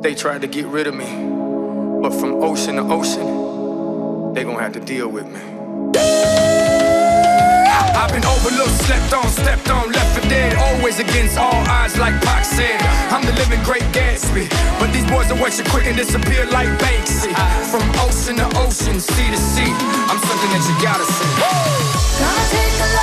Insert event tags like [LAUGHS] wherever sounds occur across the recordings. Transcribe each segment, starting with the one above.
They tried to get rid of me, but from ocean to ocean, they gonna have to deal with me. I've been overlooked, slept on, stepped on, left for dead. Always against all odds, like Pac said. I'm the living great Gatsby. But these boys are watching quick and disappear like Banksy. From ocean to ocean, sea to sea. I'm something that you gotta see. Gonna take a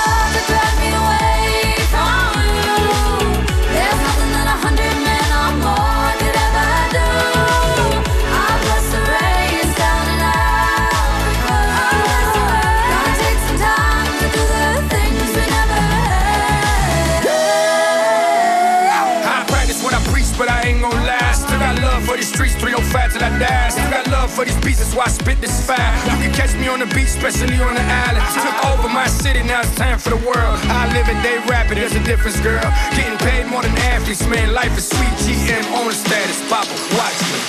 for these beats, that's why I spit this fire. You can catch me on the beach, especially on the island. Took over my city, now it's time for the world. I live it, they rap it, there's a difference, girl. Getting paid more than athletes, man. Life is sweet, GM on the status. Papa, watch me.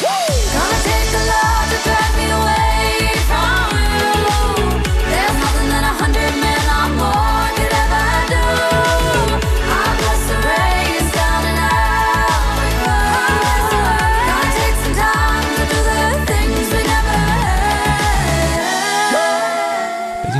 Gonna take a lot to drag me away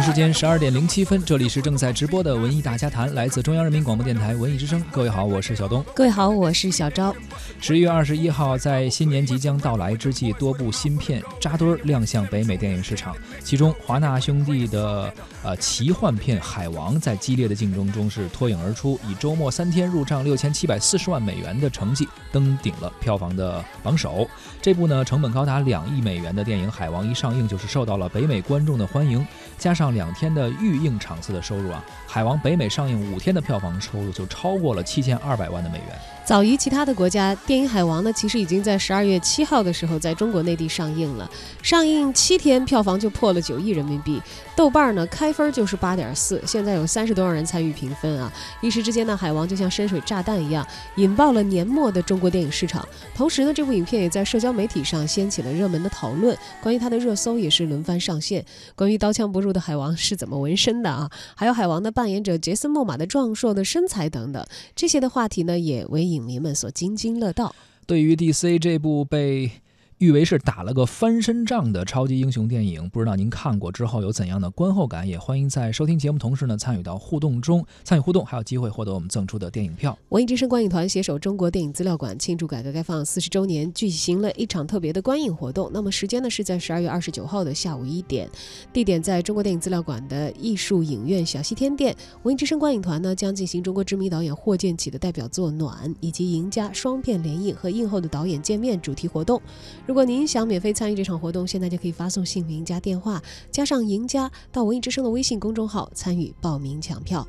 时间十二点零七分，这里是正在直播的文艺大家谈，来自中央人民广播电台文艺之声。各位好，我是小东。各位好，我是小昭。十一月二十一号，在新年即将到来之际，多部新片扎堆儿亮相北美电影市场。其中，华纳兄弟的呃奇幻片《海王》在激烈的竞争中是脱颖而出，以周末三天入账六千七百四十万美元的成绩登顶了票房的榜首。这部呢成本高达两亿美元的电影《海王》一上映就是受到了北美观众的欢迎，加上两天的预映场次的收入啊，《海王》北美上映五天的票房收入就超过了七千二百万的美元。早于其他的国家，电影《海王》呢，其实已经在十二月七号的时候在中国内地上映了。上映七天，票房就破了九亿人民币。豆瓣呢开分就是八点四，现在有三十多万人参与评分啊！一时之间呢，《海王》就像深水炸弹一样，引爆了年末的中国电影市场。同时呢，这部影片也在社交媒体上掀起了热门的讨论，关于它的热搜也是轮番上线。关于刀枪不入的海王是怎么纹身的啊？还有海王的扮演者杰森·莫玛的壮硕的身材等等，这些的话题呢，也为影迷们所津津乐道。对于 DC 这部被誉为是打了个翻身仗的超级英雄电影，不知道您看过之后有怎样的观后感？也欢迎在收听节目同时呢参与到互动中，参与互动还有机会获得我们赠出的电影票。文艺之声观影团携手中国电影资料馆庆祝改革开放四十周年，举行了一场特别的观影活动。那么时间呢是在十二月二十九号的下午一点，地点在中国电影资料馆的艺术影院小西天店。文艺之声观影团呢将进行中国知名导演霍建起的代表作《暖》以及赢家双片联映和映后的导演见面主题活动。如果您想免费参与这场活动，现在就可以发送姓名加电话加上赢家到文艺之声的微信公众号参与报名抢票。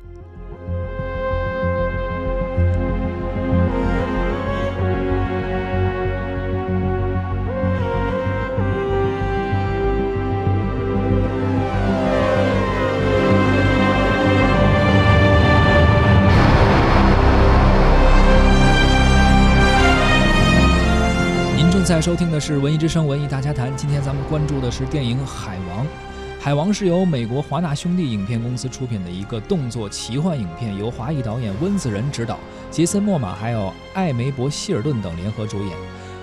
收听的是《文艺之声·文艺大家谈》，今天咱们关注的是电影《海王》。《海王》是由美国华纳兄弟影片公司出品的一个动作奇幻影片，由华裔导演温子仁执导，杰森·莫玛还有艾梅伯·希尔顿等联合主演。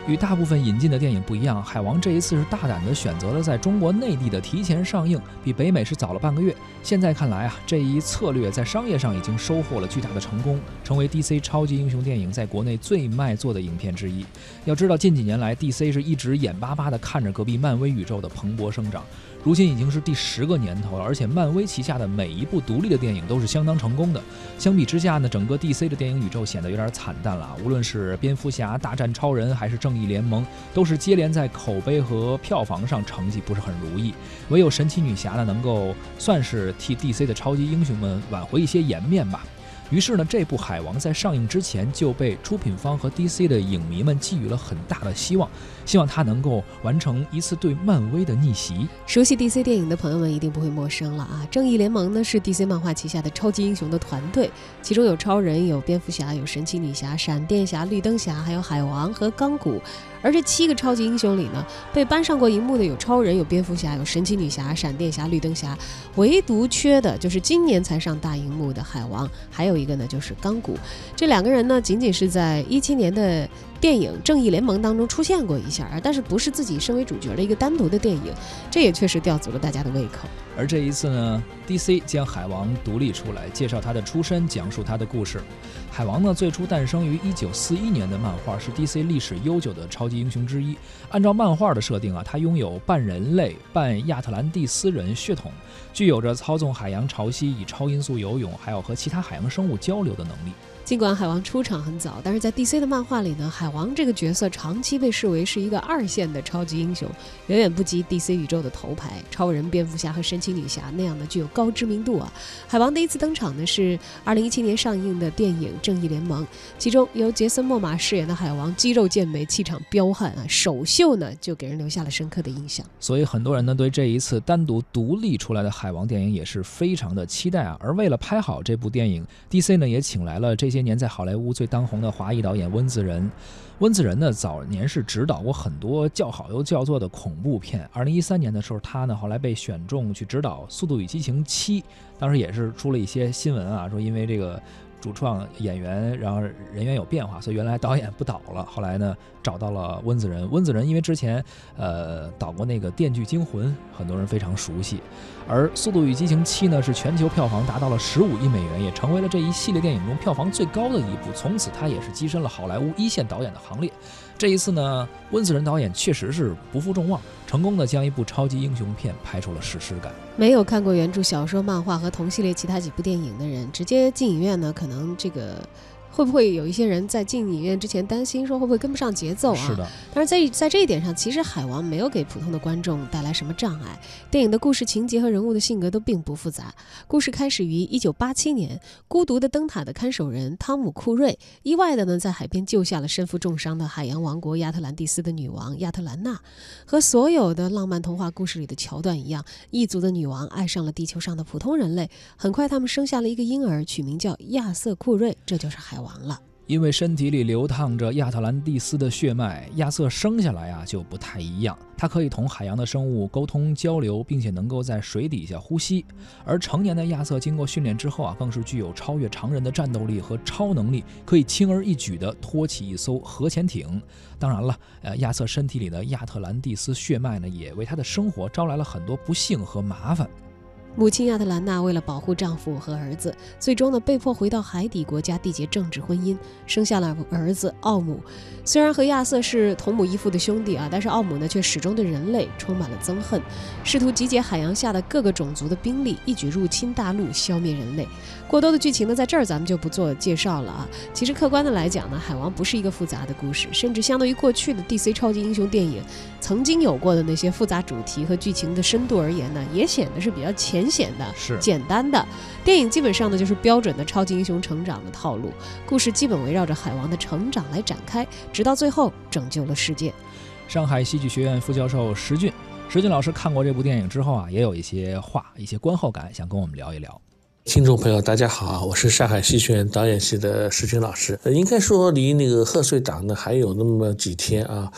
与大部分引进的电影不一样，《海王》这一次是大胆地选择了在中国内地的提前上映，比北美是早了半个月。现在看来啊，这一策略在商业上已经收获了巨大的成功，成为 DC 超级英雄电影在国内最卖座的影片之一。要知道，近几年来，DC 是一直眼巴巴地看着隔壁漫威宇宙的蓬勃生长。如今已经是第十个年头了，而且漫威旗下的每一部独立的电影都是相当成功的。相比之下呢，整个 DC 的电影宇宙显得有点惨淡了。无论是蝙蝠侠大战超人，还是正义联盟，都是接连在口碑和票房上成绩不是很如意。唯有神奇女侠呢，能够算是替 DC 的超级英雄们挽回一些颜面吧。于是呢，这部《海王》在上映之前就被出品方和 DC 的影迷们寄予了很大的希望，希望他能够完成一次对漫威的逆袭。熟悉 DC 电影的朋友们一定不会陌生了啊！正义联盟呢是 DC 漫画旗下的超级英雄的团队，其中有超人、有蝙蝠侠、有神奇女侠、闪电侠、绿灯侠，还有海王和钢骨。而这七个超级英雄里呢，被搬上过荧幕的有超人、有蝙蝠侠、有神奇女侠、闪电侠、绿灯侠，唯独缺的就是今年才上大荧幕的海王，还有一个呢就是钢骨。这两个人呢，仅仅是在一七年的电影《正义联盟》当中出现过一下，但是不是自己身为主角的一个单独的电影，这也确实吊足了大家的胃口。而这一次呢，DC 将海王独立出来，介绍他的出身，讲述他的故事。海王呢，最初诞生于1941年的漫画，是 DC 历史悠久的超级英雄之一。按照漫画的设定啊，他拥有半人类、半亚特兰蒂斯人血统，具有着操纵海洋潮汐、以超音速游泳，还有和其他海洋生物交流的能力。尽管海王出场很早，但是在 DC 的漫画里呢，海王这个角色长期被视为是一个二线的超级英雄，远远不及 DC 宇宙的头牌超人、蝙蝠侠和神奇女侠那样的具有高知名度啊。海王第一次登场呢是2017年上映的电影《正义联盟》，其中由杰森·莫玛饰演的海王肌肉健美、气场彪悍啊，首秀呢就给人留下了深刻的印象。所以很多人呢对这一次单独独立出来的海王电影也是非常的期待啊。而为了拍好这部电影，DC 呢也请来了这些。年在好莱坞最当红的华裔导演温子仁，温子仁呢早年是指导过很多叫好又叫座的恐怖片。二零一三年的时候，他呢后来被选中去指导《速度与激情七》，当时也是出了一些新闻啊，说因为这个。主创演员，然后人员有变化，所以原来导演不导了。[LAUGHS] 后来呢，找到了温子仁。温子仁因为之前呃导过那个《电锯惊魂》，很多人非常熟悉。而《速度与激情七》呢，是全球票房达到了十五亿美元，也成为了这一系列电影中票房最高的一部。从此，他也是跻身了好莱坞一线导演的行列。这一次呢，温子仁导演确实是不负众望，成功的将一部超级英雄片拍出了史诗感。没有看过原著小说、漫画和同系列其他几部电影的人，直接进影院呢，可能这个。会不会有一些人在进影院之前担心说会不会跟不上节奏啊？是的。但是在在这一点上，其实海王没有给普通的观众带来什么障碍。电影的故事情节和人物的性格都并不复杂。故事开始于1987年，孤独的灯塔的看守人汤姆·库瑞意外的呢在海边救下了身负重伤的海洋王国亚特兰蒂斯的女王亚特兰娜。和所有的浪漫童话故事里的桥段一样，异族的女王爱上了地球上的普通人类。很快，他们生下了一个婴儿，取名叫亚瑟·库瑞，这就是海王。完了，因为身体里流淌着亚特兰蒂斯的血脉，亚瑟生下来啊就不太一样。他可以同海洋的生物沟通交流，并且能够在水底下呼吸。而成年的亚瑟经过训练之后啊，更是具有超越常人的战斗力和超能力，可以轻而易举地托起一艘核潜艇。当然了，呃，亚瑟身体里的亚特兰蒂斯血脉呢，也为他的生活招来了很多不幸和麻烦。母亲亚特兰娜为了保护丈夫和儿子，最终呢被迫回到海底国家缔结政治婚姻，生下了儿子奥姆。虽然和亚瑟是同母异父的兄弟啊，但是奥姆呢却始终对人类充满了憎恨，试图集结海洋下的各个种族的兵力，一举入侵大陆，消灭人类。过多的剧情呢，在这儿咱们就不做介绍了啊。其实客观的来讲呢，海王不是一个复杂的故事，甚至相对于过去的 DC 超级英雄电影曾经有过的那些复杂主题和剧情的深度而言呢，也显得是比较浅。显的是简单的电影，基本上呢就是标准的超级英雄成长的套路，故事基本围绕着海王的成长来展开，直到最后拯救了世界。上海戏剧学院副教授石俊，石俊老师看过这部电影之后啊，也有一些话、一些观后感，想跟我们聊一聊。听众朋友，大家好，我是上海戏剧学院导演系的石军老师。呃，应该说离那个贺岁档呢还有那么几天啊，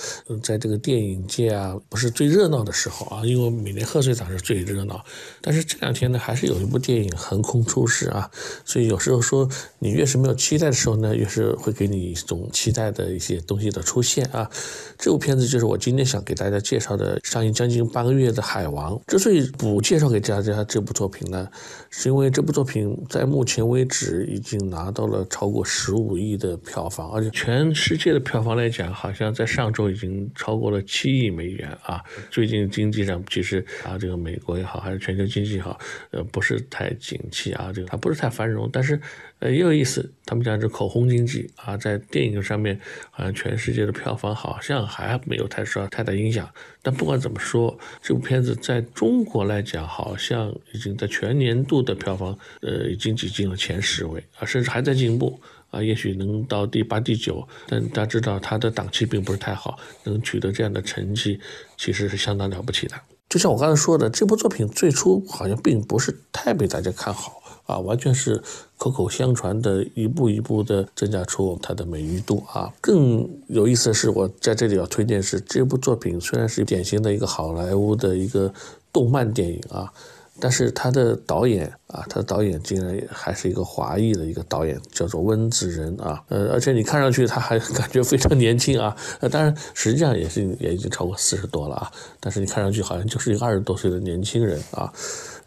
在这个电影界啊不是最热闹的时候啊，因为每年贺岁档是最热闹。但是这两天呢，还是有一部电影横空出世啊，所以有时候说你越是没有期待的时候呢，越是会给你一种期待的一些东西的出现啊。这部片子就是我今天想给大家介绍的，上映将近半个月的《海王》。之所以不介绍给大家这部作品呢，是因为这部作作品在目前为止已经拿到了超过十五亿的票房，而且全世界的票房来讲，好像在上周已经超过了七亿美元啊！最近经济上其实啊，这个美国也好，还是全球经济也好，呃，不是太景气啊，这个它不是太繁荣，但是。呃，也有意思，他们讲这口红经济啊，在电影上面，好像全世界的票房好像还没有太受太大影响。但不管怎么说，这部片子在中国来讲，好像已经在全年度的票房，呃，已经挤进了前十位啊，甚至还在进步啊，也许能到第八、第九。但大家知道，它的档期并不是太好，能取得这样的成绩，其实是相当了不起的。就像我刚才说的，这部作品最初好像并不是太被大家看好。啊，完全是口口相传的，一步一步的增加出它的美誉度啊。更有意思的是，我在这里要推荐是这部作品，虽然是典型的一个好莱坞的一个动漫电影啊，但是它的导演啊，他的导演竟然还是一个华裔的一个导演，叫做温子仁啊，呃，而且你看上去他还 [LAUGHS] 感觉非常年轻啊，呃，当然实际上也是也已经超过四十多了啊，但是你看上去好像就是一个二十多岁的年轻人啊。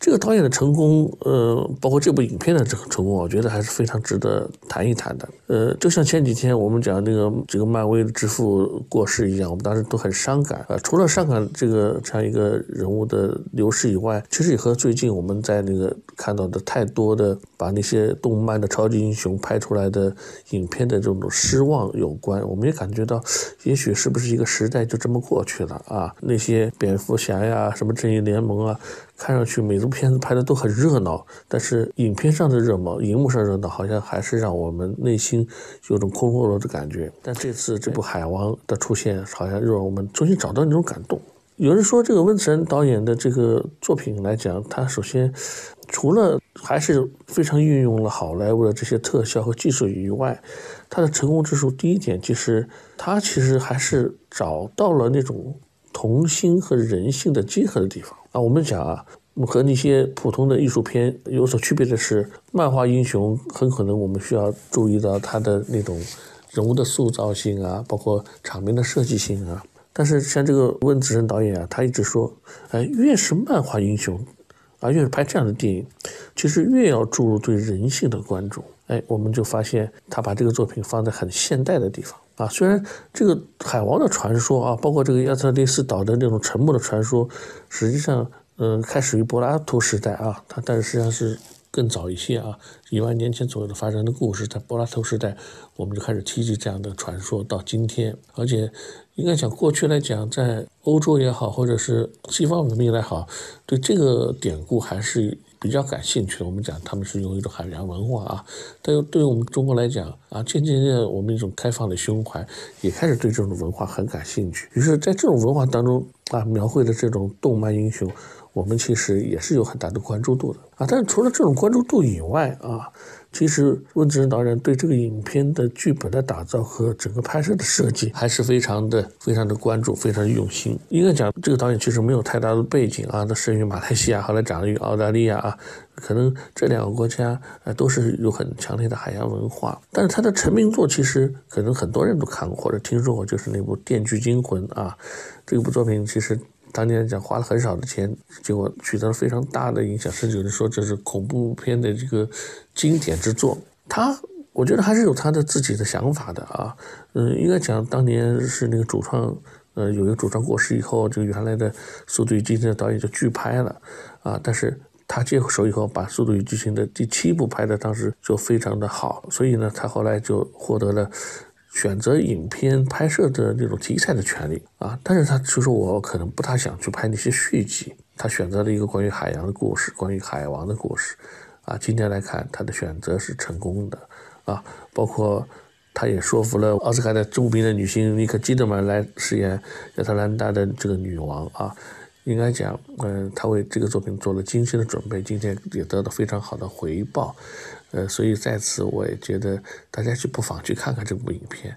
这个导演的成功，呃，包括这部影片的这个成功，我觉得还是非常值得谈一谈的。呃，就像前几天我们讲那个这个漫威的之父过世一样，我们当时都很伤感啊。除了伤感这个这样一个人物的流逝以外，其实也和最近我们在那个看看到的太多的把那些动漫的超级英雄拍出来的影片的这种失望有关。我们也感觉到，[SIGHS] 也许是不是一个时代就这么过去了啊？那些蝙蝠侠呀，什么正义联盟啊。看上去每部片子拍的都很热闹，但是影片上的热闹，荧幕上热闹，好像还是让我们内心有种空落落的感觉。但这次这部《海王》的出现，好像让我们重新找到那种感动。有人说，这个温子仁导演的这个作品来讲，他首先除了还是非常运用了好莱坞的这些特效和技术以外，他的成功之处，第一点就是他其实还是找到了那种童心和人性的结合的地方。啊，我们讲啊，和那些普通的艺术片有所区别的是，漫画英雄很可能我们需要注意到他的那种人物的塑造性啊，包括场面的设计性啊。但是像这个温子仁导演啊，他一直说，哎，越是漫画英雄，啊，越是拍这样的电影，其实越要注入对人性的关注。哎，我们就发现他把这个作品放在很现代的地方。啊，虽然这个海王的传说啊，包括这个亚特兰蒂斯岛的那种沉默的传说，实际上，嗯，开始于柏拉图时代啊，它但是实际上是更早一些啊，一万年前左右的发生的故事，在柏拉图时代，我们就开始提及这样的传说，到今天，而且应该讲过去来讲，在欧洲也好，或者是西方文明来好，对这个典故还是。比较感兴趣的，我们讲他们是用一种海洋文化啊，但又对于我们中国来讲啊，渐渐渐我们一种开放的胸怀也开始对这种文化很感兴趣。于是，在这种文化当中啊，描绘的这种动漫英雄，我们其实也是有很大的关注度的啊。但是除了这种关注度以外啊。其实温子仁导演对这个影片的剧本的打造和整个拍摄的设计还是非常的、非常的关注、非常用心。应该讲，这个导演其实没有太大的背景啊，他生于马来西亚，后来长于澳大利亚啊，可能这两个国家呃都是有很强烈的海洋文化。但是他的成名作其实可能很多人都看过或者听说过，就是那部《电锯惊魂》啊，这部作品其实。当年讲花了很少的钱，结果取得了非常大的影响，甚至有人说这是恐怖片的这个经典之作。他，我觉得还是有他的自己的想法的啊。嗯，应该讲当年是那个主创，呃，有一个主创过世以后，这个原来的《速度与激情》的导演就拒拍了啊。但是他接手以后，把《速度与激情》的第七部拍的当时就非常的好，所以呢，他后来就获得了。选择影片拍摄的那种题材的权利。啊，但是他就说我可能不大想去拍那些续集，他选择了一个关于海洋的故事，关于海王的故事，啊，今天来看他的选择是成功的，啊，包括他也说服了奥斯卡的著名的女星妮可基德曼来饰演亚特兰大的这个女王。啊，应该讲，嗯，他为这个作品做了精心的准备，今天也得到非常好的回报。呃，所以在此我也觉得大家去不妨去看看这部影片，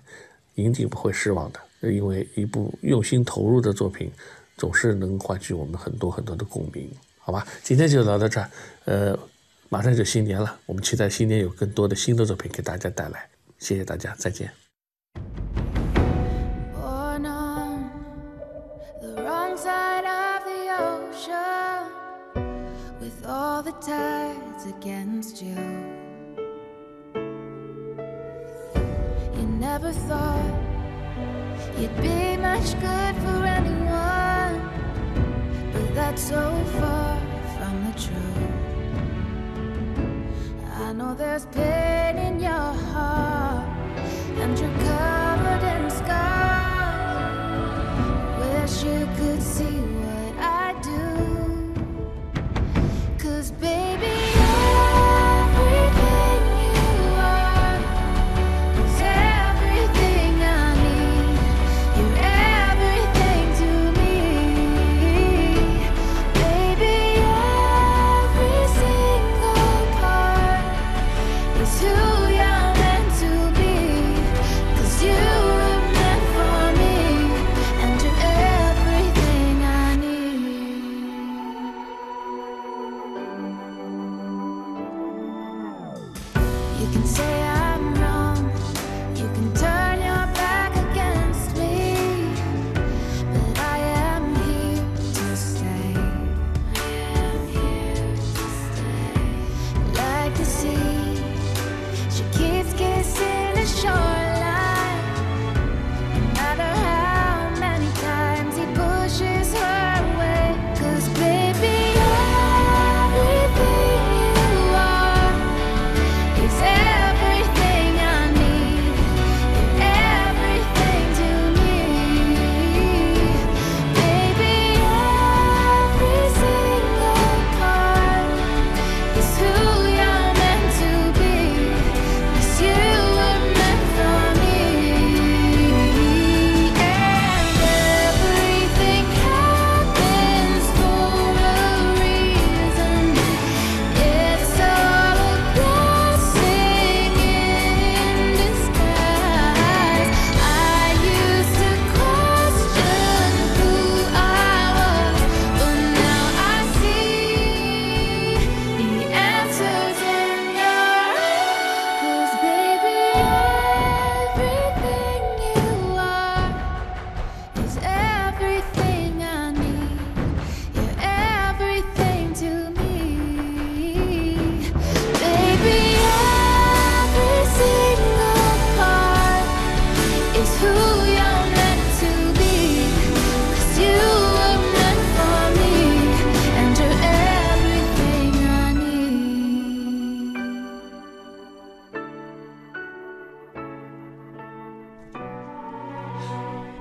一定不会失望的。因为一部用心投入的作品，总是能唤起我们很多很多的共鸣，好吧？今天就聊到这儿，呃，马上就新年了，我们期待新年有更多的新的作品给大家带来。谢谢大家，再见。Never thought you'd be much good for anyone, but that's so far from the truth. I know there's pain in your heart, and you're covered in scars. Wish you could see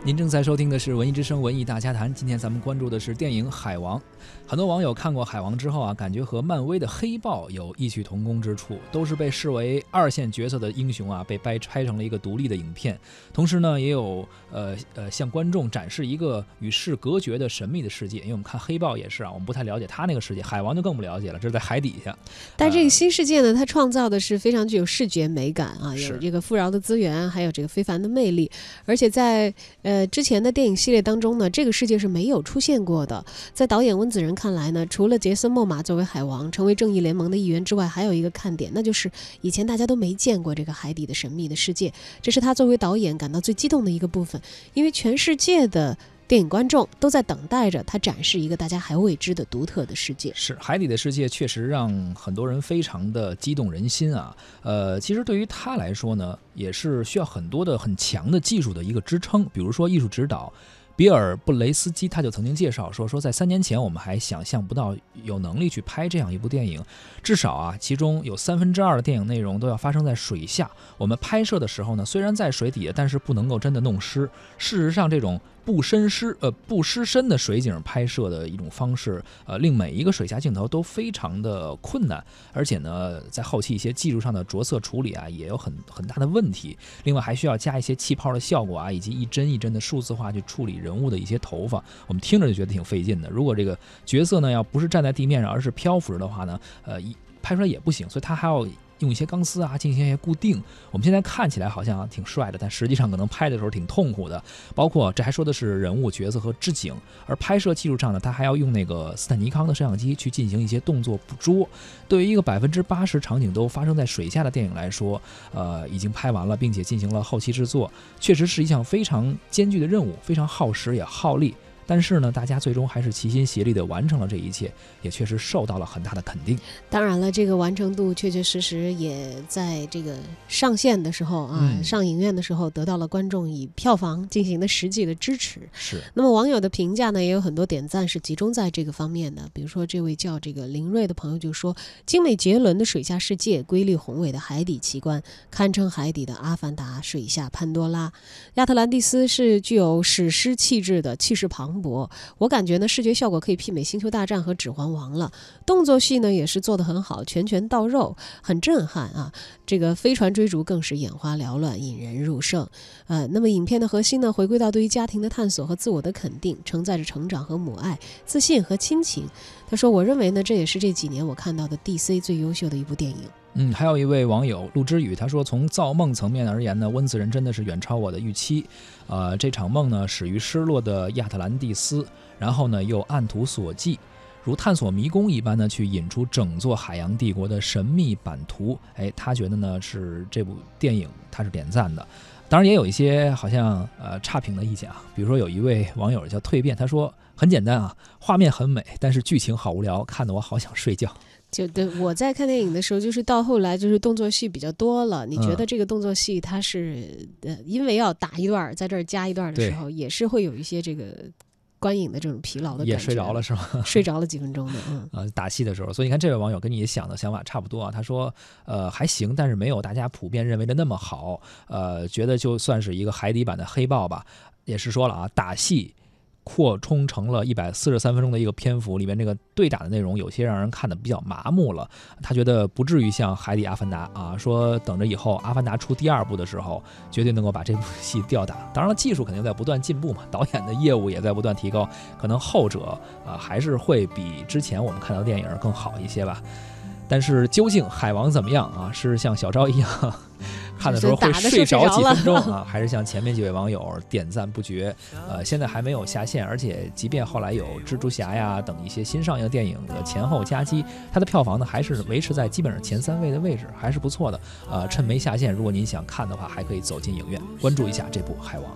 您正在收听的是《文艺之声·文艺大家谈》，今天咱们关注的是电影《海王》。很多网友看过《海王》之后啊，感觉和漫威的黑豹有异曲同工之处，都是被视为二线角色的英雄啊，被掰拍成了一个独立的影片。同时呢，也有呃呃向观众展示一个与世隔绝的神秘的世界。因为我们看黑豹也是啊，我们不太了解他那个世界，海王就更不了解了，这是在海底下。但这个新世界呢，它创造的是非常具有视觉美感啊，有这个富饶的资源，还有这个非凡的魅力。而且在呃呃之前的电影系列当中呢，这个世界是没有出现过的。在导演温子仁看来呢，除了杰森·莫玛作为海王成为正义联盟的一员之外，还有一个看点，那就是以前大家都没见过这个海底的神秘的世界，这是他作为导演感到最激动的一个部分，因为全世界的。电影观众都在等待着他展示一个大家还未知的独特的世界。是海底的世界，确实让很多人非常的激动人心啊。呃，其实对于他来说呢，也是需要很多的很强的技术的一个支撑，比如说艺术指导。比尔·布雷斯基他就曾经介绍说，说在三年前我们还想象不到有能力去拍这样一部电影，至少啊，其中有三分之二的电影内容都要发生在水下。我们拍摄的时候呢，虽然在水底下，但是不能够真的弄湿。事实上，这种不深湿呃不湿身的水景拍摄的一种方式，呃，令每一个水下镜头都非常的困难，而且呢，在后期一些技术上的着色处理啊，也有很很大的问题。另外还需要加一些气泡的效果啊，以及一帧一帧的数字化去处理人物的一些头发，我们听着就觉得挺费劲的。如果这个角色呢要不是站在地面上，而是漂浮着的话呢，呃，一拍出来也不行，所以它还要。用一些钢丝啊进行一些固定，我们现在看起来好像挺帅的，但实际上可能拍的时候挺痛苦的。包括这还说的是人物角色和置景，而拍摄技术上呢，它还要用那个斯坦尼康的摄像机去进行一些动作捕捉。对于一个百分之八十场景都发生在水下的电影来说，呃，已经拍完了，并且进行了后期制作，确实是一项非常艰巨的任务，非常耗时也耗力。但是呢，大家最终还是齐心协力的完成了这一切，也确实受到了很大的肯定。当然了，这个完成度确确实实也在这个上线的时候啊，嗯上影院的时候得到了观众以票房进行的实际的支持。是，那么网友的评价呢，也有很多点赞是集中在这个方面的。比如说，这位叫这个林瑞的朋友就说：“精美绝伦的水下世界，瑰丽宏伟的海底奇观，堪称海底的阿凡达，水下潘多拉。亚特兰蒂斯是具有史诗气质的，气势磅礴。我感觉呢，视觉效果可以媲美《星球大战》和《指环王》了。动作戏呢也是做得很好，拳拳到肉，很震撼啊！这个飞船追逐更是眼花缭乱，引人入胜。呃，那么影片的核心呢，回归到对于家庭的探索和自我的肯定，承载着成长和母爱、自信和亲情。他说：“我认为呢，这也是这几年我看到的 DC 最优秀的一部电影。嗯，还有一位网友陆之宇，他说从造梦层面而言呢，温子仁真的是远超我的预期。呃，这场梦呢始于失落的亚特兰蒂斯，然后呢又按图索骥，如探索迷宫一般呢去引出整座海洋帝国的神秘版图。哎，他觉得呢是这部电影他是点赞的。当然也有一些好像呃差评的意见啊，比如说有一位网友叫蜕变，他说很简单啊，画面很美，但是剧情好无聊，看得我好想睡觉。就对我在看电影的时候，就是到后来就是动作戏比较多了。你觉得这个动作戏它是呃，因为要打一段儿，在这儿加一段儿的时候，也是会有一些这个观影的这种疲劳的感觉。也睡着了，是吗？[LAUGHS] 睡着了几分钟的，嗯。呃，[LAUGHS] 打戏的时候，所以你看这位网友跟你想的想法差不多啊。他说，呃，还行，但是没有大家普遍认为的那么好。呃，觉得就算是一个海底版的黑豹吧，也是说了啊，打戏扩充成了一百四十三分钟的一个篇幅，里面这个对打的内容有些让人看的比较麻木了。他觉得不至于像海底阿凡达啊，说等着以后阿凡达出第二部的时候，绝对能够把这部戏吊打。当然了，技术肯定在不断进步嘛，[LAUGHS] 导演的业务也在不断提高，可能后者啊还是会比之前我们看到的电影更好一些吧。但是究竟海王怎么样啊？是像小昭一样看的时候会睡着几分钟啊，[LAUGHS] 还是像前面几位网友点赞不绝？呃，现在还没有下线，而且即便后来有蜘蛛侠呀等一些新上映电影的前后夹击，它的票房呢还是维持在基本上前三位的位置，还是不错的。呃，趁没下线，如果您想看的话，还可以走进影院关注一下这部《海王》。